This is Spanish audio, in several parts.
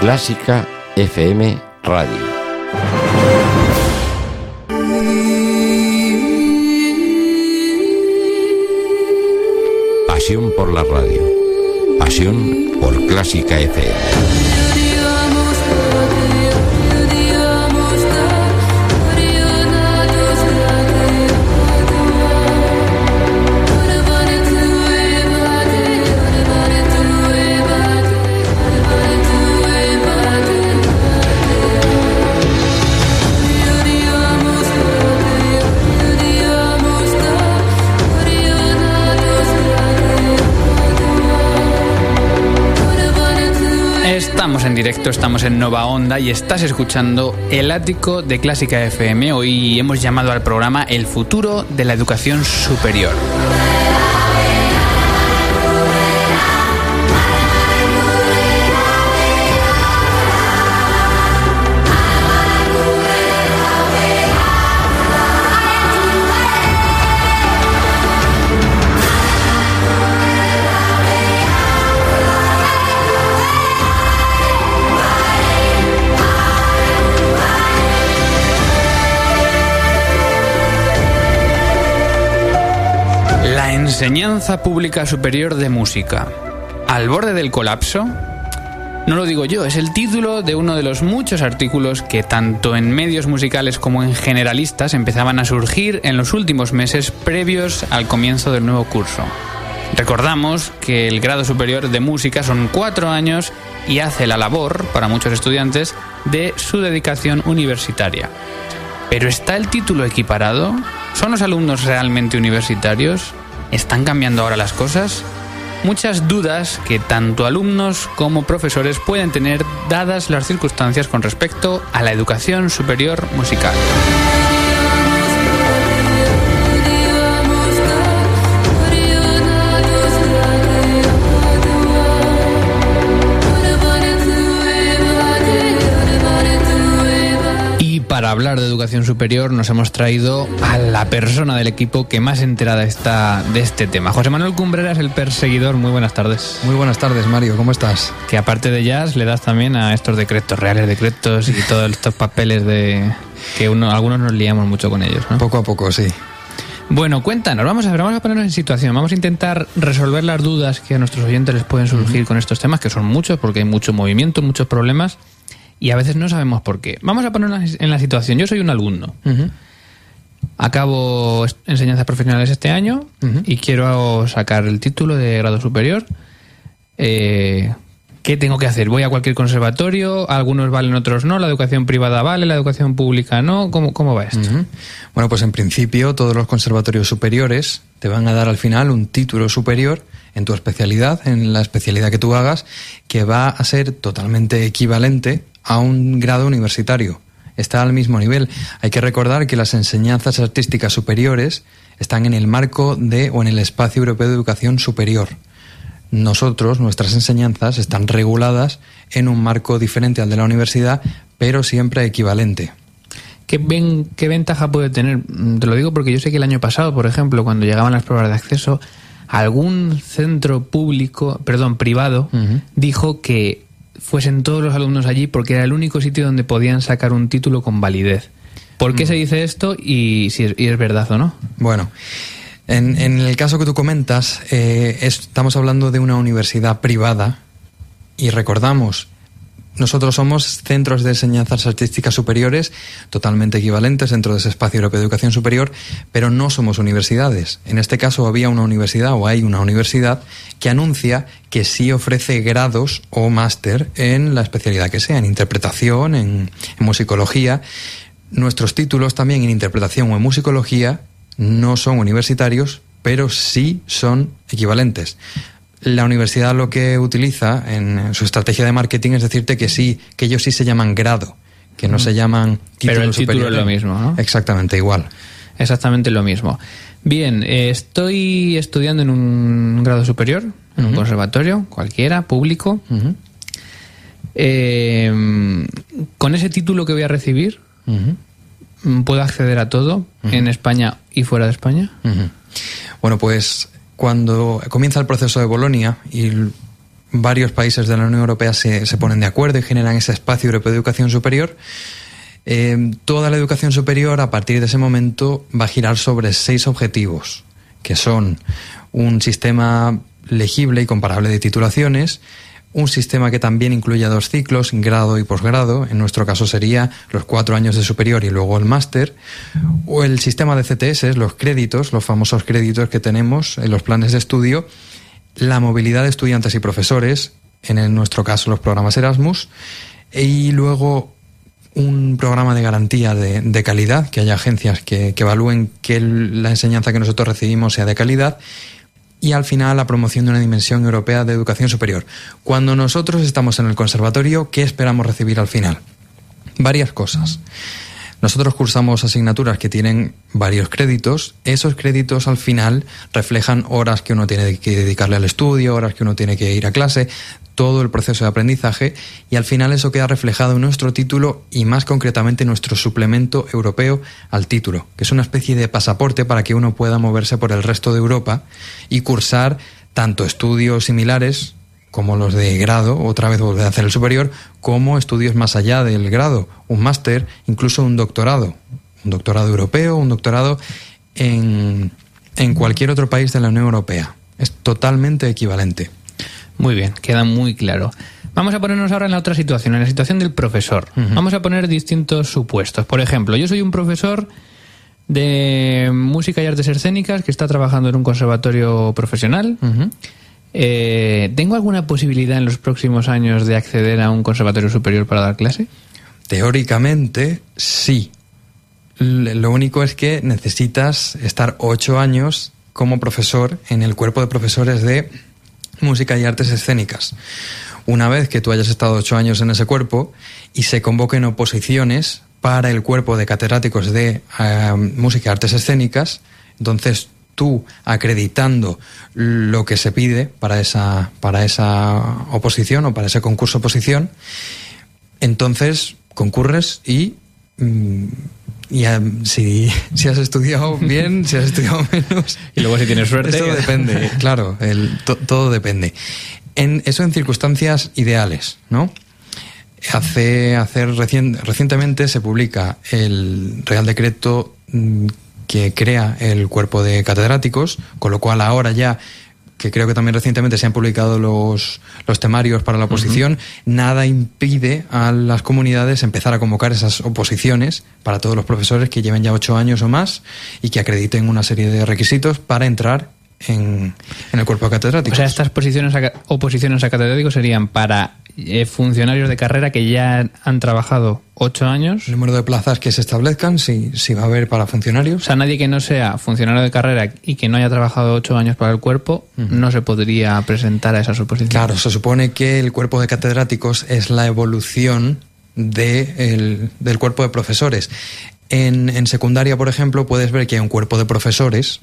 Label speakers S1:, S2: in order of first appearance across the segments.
S1: Clásica FM Radio. Pasión por la radio. Pasión por Clásica FM.
S2: Directo, estamos en Nova Onda y estás escuchando El Ático de Clásica FM. Hoy hemos llamado al programa El futuro de la educación superior. Enseñanza Pública Superior de Música. ¿Al borde del colapso? No lo digo yo, es el título de uno de los muchos artículos que tanto en medios musicales como en generalistas empezaban a surgir en los últimos meses previos al comienzo del nuevo curso. Recordamos que el grado superior de música son cuatro años y hace la labor, para muchos estudiantes, de su dedicación universitaria. ¿Pero está el título equiparado? ¿Son los alumnos realmente universitarios? ¿Están cambiando ahora las cosas? Muchas dudas que tanto alumnos como profesores pueden tener dadas las circunstancias con respecto a la educación superior musical. Para hablar de educación superior nos hemos traído a la persona del equipo que más enterada está de este tema. José Manuel Cumbreras, el perseguidor, muy buenas tardes.
S3: Muy buenas tardes, Mario, ¿cómo estás?
S2: Que aparte de jazz le das también a estos decretos, reales decretos y todos estos papeles de que uno, algunos nos liamos mucho con ellos. ¿no?
S3: Poco a poco, sí.
S2: Bueno, cuéntanos, vamos a ver, vamos a ponernos en situación, vamos a intentar resolver las dudas que a nuestros oyentes les pueden surgir con estos temas, que son muchos, porque hay mucho movimiento, muchos problemas y a veces no sabemos por qué. Vamos a ponernos en la situación. Yo soy un alumno. Acabo enseñanzas profesionales este año y quiero sacar el título de grado superior. Eh, ¿Qué tengo que hacer? ¿Voy a cualquier conservatorio? Algunos valen, otros no. ¿La educación privada vale? ¿La educación pública no? ¿Cómo, cómo va esto?
S3: Bueno, pues en principio todos los conservatorios superiores te van a dar al final un título superior en tu especialidad, en la especialidad que tú hagas, que va a ser totalmente equivalente a un grado universitario. Está al mismo nivel. Hay que recordar que las enseñanzas artísticas superiores están en el marco de o en el espacio europeo de educación superior. Nosotros, nuestras enseñanzas están reguladas en un marco diferente al de la universidad, pero siempre equivalente.
S2: ¿Qué, ven, ¿Qué ventaja puede tener? Te lo digo porque yo sé que el año pasado, por ejemplo, cuando llegaban las pruebas de acceso, algún centro público, perdón, privado, dijo que fuesen todos los alumnos allí porque era el único sitio donde podían sacar un título con validez. ¿Por qué se dice esto y si es, verdad o no?
S3: Bueno, en, el caso que tú comentas, eh, estamos hablando de una universidad privada y recordamos nosotros somos centros de enseñanzas artísticas superiores totalmente equivalentes dentro de ese espacio europeo de educación superior, pero no somos universidades. En este caso había una universidad o hay una universidad que anuncia que sí ofrece grados o máster en la especialidad que sea, en interpretación, en, en musicología. Nuestros títulos también en interpretación o en musicología no son universitarios, pero sí son equivalentes. La universidad lo que utiliza en su estrategia de marketing es decirte que sí, que ellos sí se llaman grado, que no se llaman
S2: título Pero el título es lo mismo, ¿no?
S3: Exactamente igual.
S2: Exactamente lo mismo. Bien, eh, estoy estudiando en un grado superior, en un conservatorio, cualquiera, público. Eh, con ese título que voy a recibir, ¿puedo acceder a todo en España y fuera de España?
S3: Bueno, pues cuando comienza el proceso de Bolonia y varios países de la Unión Europea se, ponen de acuerdo y generan ese espacio europeo de educación superior, eh, toda la educación superior a partir de ese momento va a girar sobre seis objetivos, que son un sistema legible y comparable de titulaciones, un sistema que también incluya dos ciclos, grado y posgrado, en nuestro caso sería los cuatro años de superior y luego el máster, o el sistema de CTS, los créditos, los famosos créditos que tenemos en los planes de estudio, la movilidad de estudiantes y profesores, en nuestro caso los programas Erasmus, y luego un programa de garantía de, calidad, que haya agencias que, que evalúen que la enseñanza que nosotros recibimos sea de calidad, y al final la promoción de una dimensión europea de educación superior. Cuando nosotros estamos en el conservatorio, ¿qué esperamos recibir al final? Varias cosas. Nosotros cursamos asignaturas que tienen varios créditos. Esos créditos al final reflejan horas que uno tiene que dedicarle al estudio, horas que uno tiene que ir a clase, todo el proceso de aprendizaje y al final eso queda reflejado en nuestro título y más concretamente en nuestro suplemento europeo al título, que es una especie de pasaporte para que uno pueda moverse por el resto de Europa y cursar tanto estudios similares como los de grado, otra vez volver a hacer el superior, como estudios más allá del grado, un máster, incluso un doctorado, un doctorado europeo, un doctorado en, en cualquier otro país de la Unión Europea. Es totalmente equivalente.
S2: Muy bien, queda muy claro. Vamos a ponernos ahora en la otra situación, en la situación del profesor. Vamos a poner distintos supuestos. Por ejemplo, yo soy un profesor de música y artes escénicas que está trabajando en un conservatorio profesional. Eh, ¿Tengo alguna posibilidad en los próximos años de acceder a un conservatorio superior para dar clase?
S3: Teóricamente, sí. Lo único es que necesitas estar ocho años como profesor en el cuerpo de profesores de música y artes escénicas. Una vez que tú hayas estado ocho años en ese cuerpo y se convoquen oposiciones para el cuerpo de catedráticos de eh, música y artes escénicas, entonces tú acreditando lo que se pide para esa, para esa oposición o para ese concurso oposición, entonces concurres y mm, y si, si, has estudiado bien, si has estudiado menos.
S2: Y luego si tienes suerte.
S3: Todo depende, claro, el, todo depende. En, eso en circunstancias ideales, ¿no? Hace, hacer recientemente se publica el Real Decreto mm, que crea el cuerpo de catedráticos, con lo cual ahora ya que creo que también recientemente se han publicado los, los temarios para la oposición, nada impide a las comunidades empezar a convocar esas oposiciones para todos los profesores que lleven ya ocho años o más y que acrediten una serie de requisitos para entrar en, el cuerpo de catedráticos.
S2: O sea, estas posiciones oposiciones a catedráticos serían para eh, funcionarios de carrera que ya han trabajado ocho años.
S3: El número de plazas que se establezcan, si, si va a haber para funcionarios.
S2: O sea, nadie que no sea funcionario de carrera y que no haya trabajado ocho años para el cuerpo, no se podría presentar a esas oposiciones.
S3: Claro, se supone que el cuerpo de catedráticos es la evolución de del cuerpo de profesores. En, en secundaria, por ejemplo, puedes ver que hay un cuerpo de profesores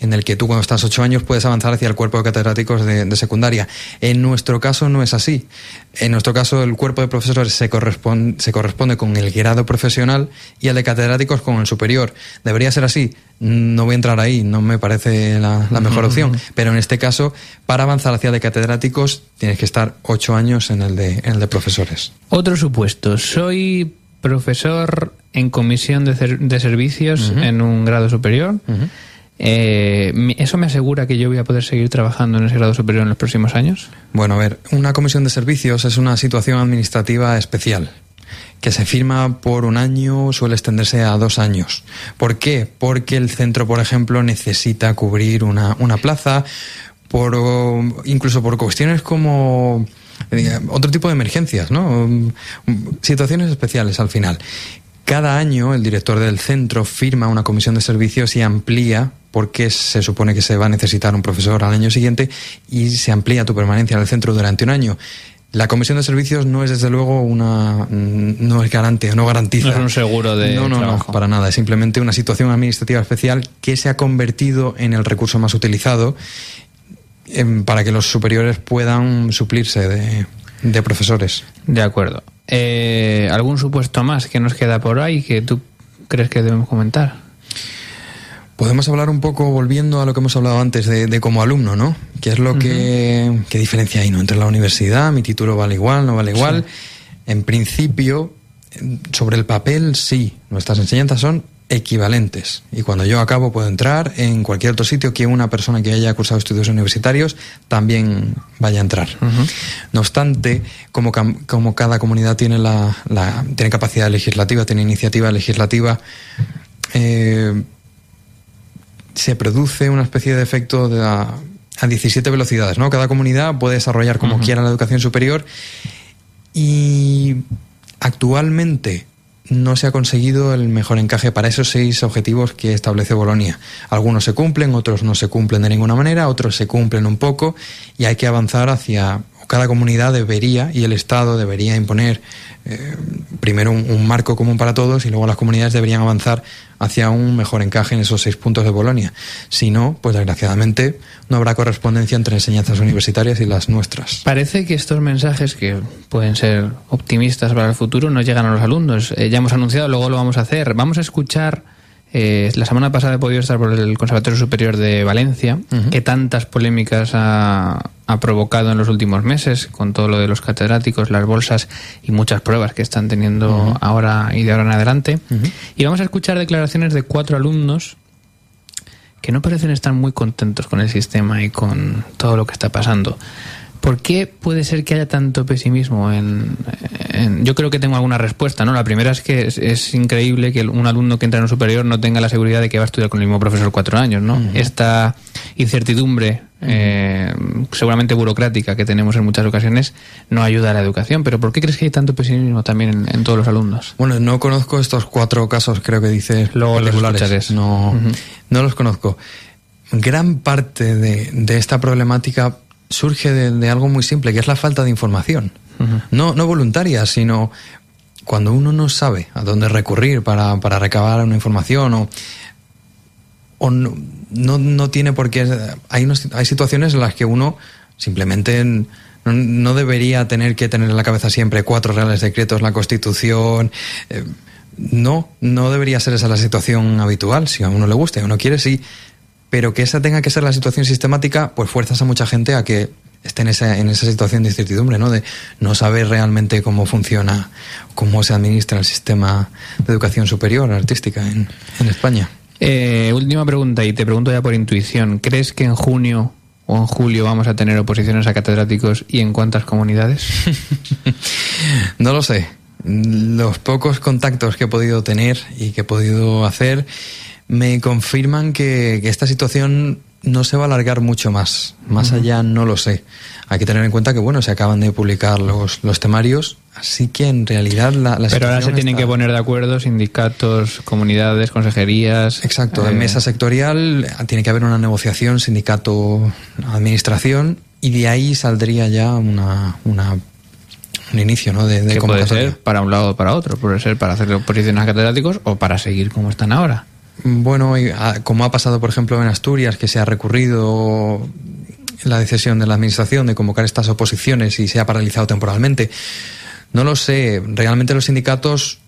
S3: en el que tú cuando estás ocho años puedes avanzar hacia el cuerpo de catedráticos de, secundaria. En nuestro caso no es así. En nuestro caso el cuerpo de profesores se corresponde, se corresponde con el grado profesional y el de catedráticos con el superior. Debería ser así. No voy a entrar ahí, no me parece la, mejor opción. Pero en este caso, para avanzar hacia el de catedráticos, tienes que estar ocho años en el de, en el de profesores.
S2: Otro supuesto. Soy profesor en comisión de, de servicios en un grado superior. Eh, ¿Eso me asegura que yo voy a poder seguir trabajando en ese grado superior en los próximos años?
S3: Bueno, a ver, una comisión de servicios es una situación administrativa especial que se firma por un año, suele extenderse a dos años. ¿Por qué? Porque el centro, por ejemplo, necesita cubrir una, una plaza, por, incluso por cuestiones como eh, otro tipo de emergencias, ¿no? Situaciones especiales al final. Cada año el director del centro firma una comisión de servicios y amplía, porque se supone que se va a necesitar un profesor al año siguiente, y se amplía tu permanencia en el centro durante un año. La comisión de servicios no es desde luego una no es garante, no garantiza.
S2: No es un seguro de
S3: no, no, no, para nada. Es simplemente una situación administrativa especial que se ha convertido en el recurso más utilizado em, para que los superiores puedan suplirse de, de profesores.
S2: De acuerdo. Eh, ¿Algún supuesto más que nos queda por ahí que tú crees que debemos comentar?
S3: Podemos hablar un poco, volviendo a lo que hemos hablado antes, de, como alumno, ¿no? ¿Qué es lo que, qué diferencia hay, ¿no? Entre la universidad, mi título vale igual, no vale igual. En principio, sobre el papel, sí, nuestras enseñanzas son equivalentes. Y cuando yo acabo puedo entrar en cualquier otro sitio que una persona que haya cursado estudios universitarios también vaya a entrar. No obstante, como, como, cada comunidad tiene, la, tiene capacidad legislativa, tiene iniciativa legislativa, eh, se produce una especie de efecto de a, 17 velocidades, ¿no? Cada comunidad puede desarrollar como quiera la educación superior y actualmente no se ha conseguido el mejor encaje para esos seis objetivos que establece Bolonia. Algunos se cumplen, otros no se cumplen de ninguna manera, otros se cumplen un poco y hay que avanzar hacia cada comunidad debería y el Estado debería imponer eh, primero un, marco común para todos y luego las comunidades deberían avanzar hacia un mejor encaje en esos seis puntos de Bolonia. Si no, pues desgraciadamente no habrá correspondencia entre enseñanzas universitarias y las nuestras.
S2: Parece que estos mensajes, que pueden ser optimistas para el futuro, no llegan a los alumnos. Eh, ya hemos anunciado, luego lo vamos a hacer. Vamos a escuchar eh, la semana pasada he podido estar por el Conservatorio Superior de Valencia, que tantas polémicas ha, provocado en los últimos meses, con todo lo de los catedráticos, las bolsas y muchas pruebas que están teniendo ahora y de ahora en adelante. Y vamos a escuchar declaraciones de cuatro alumnos que no parecen estar muy contentos con el sistema y con todo lo que está pasando. ¿Por qué puede ser que haya tanto pesimismo? En, yo creo que tengo alguna respuesta, ¿no? La primera es que es, increíble que un alumno que entra en un superior no tenga la seguridad de que va a estudiar con el mismo profesor cuatro años, ¿no? Esta incertidumbre, eh, seguramente burocrática, que tenemos en muchas ocasiones, no ayuda a la educación. Pero ¿por qué crees que hay tanto pesimismo también en, todos los alumnos?
S3: Bueno, no conozco estos cuatro casos, creo que dices,
S2: Luego los
S3: No, no los conozco. Gran parte de, de esta problemática surge de, algo muy simple, que es la falta de información. no, no voluntaria, sino cuando uno no sabe a dónde recurrir para, para recabar una información o, o no, no, tiene por qué... Hay, hay situaciones en las que uno simplemente no, debería tener que tener en la cabeza siempre cuatro reales decretos, la Constitución. Eh, no, no debería ser esa la situación habitual. Si a uno le gusta y a uno quiere, sí pero que esa tenga que ser la situación sistemática, pues fuerzas a mucha gente a que esté en esa, en esa situación de incertidumbre, ¿no? De no saber realmente cómo funciona, cómo se administra el sistema de educación superior artística en, España.
S2: Eh, última pregunta, y te pregunto ya por intuición. ¿Crees que en junio o en julio vamos a tener oposiciones a catedráticos y en cuántas comunidades?
S3: no lo sé. Los pocos contactos que he podido tener y que he podido hacer me confirman que, esta situación no se va a alargar mucho más. Más allá no lo sé. Hay que tener en cuenta que, bueno, se acaban de publicar los, los temarios, así que en realidad la, la
S2: Pero ahora se tienen que poner de acuerdo sindicatos, comunidades, consejerías.
S3: Exacto, en eh, mesa sectorial tiene que haber una negociación sindicato-administración y de ahí saldría ya una, una un inicio ¿no? de, de
S2: puede ser para un lado o para otro, puede ser para hacer oposiciones a catedráticos o para seguir como están ahora.
S3: Bueno, ah, como ha pasado, por ejemplo, en Asturias, que se ha recurrido la decisión de la Administración de convocar estas oposiciones y se ha paralizado temporalmente. No lo sé. Realmente los sindicatos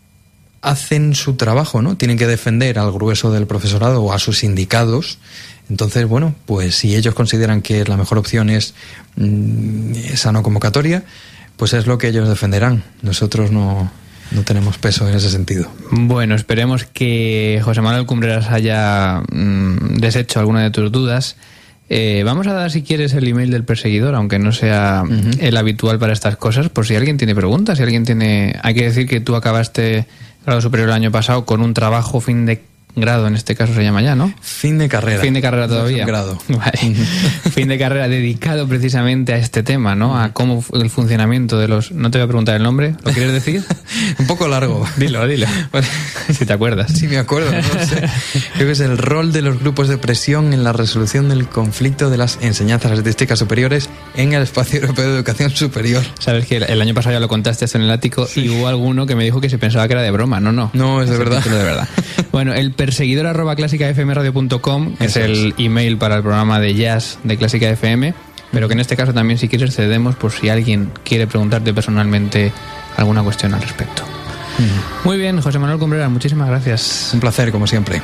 S3: hacen su trabajo, ¿no? Tienen que defender al grueso del profesorado o a sus sindicados. Entonces, bueno, pues si ellos consideran que la mejor opción es mm, esa no convocatoria, pues es lo que ellos defenderán. Nosotros no, no tenemos peso en ese sentido.
S2: Bueno, esperemos que José Manuel Cumbreras haya mm, deshecho alguna de tus dudas. Eh, vamos a dar, si quieres, el email del perseguidor, aunque no sea el habitual para estas cosas, por si alguien tiene preguntas, si alguien tiene... Hay que decir que tú acabaste grado superior el año pasado con un trabajo fin de grado en este caso se llama ya, ¿no?
S3: Fin de carrera.
S2: Fin de carrera todavía.
S3: grado.
S2: fin de carrera dedicado precisamente a este tema, ¿no? A cómo el funcionamiento de los... No te voy a preguntar el nombre, ¿lo quieres decir?
S3: Un poco largo.
S2: Dilo, dilo. si te acuerdas.
S3: Sí, me acuerdo. No sé. Creo que es el rol de los grupos de presión en la resolución del conflicto de las enseñanzas artísticas superiores en el espacio europeo de educación superior.
S2: Sabes que el año pasado ya lo contaste esto en el ático y hubo alguno que me dijo que se pensaba que era de broma. No, no.
S3: No, es de verdad.
S2: de verdad. Bueno, el perseguidor arroba clásicafmradio.com es el email para el programa de jazz de Clásica FM, pero que en este caso también si quieres cedemos por si alguien quiere preguntarte personalmente alguna cuestión al respecto. Muy bien, José Manuel Cumbreras, muchísimas gracias.
S3: Un placer, como siempre.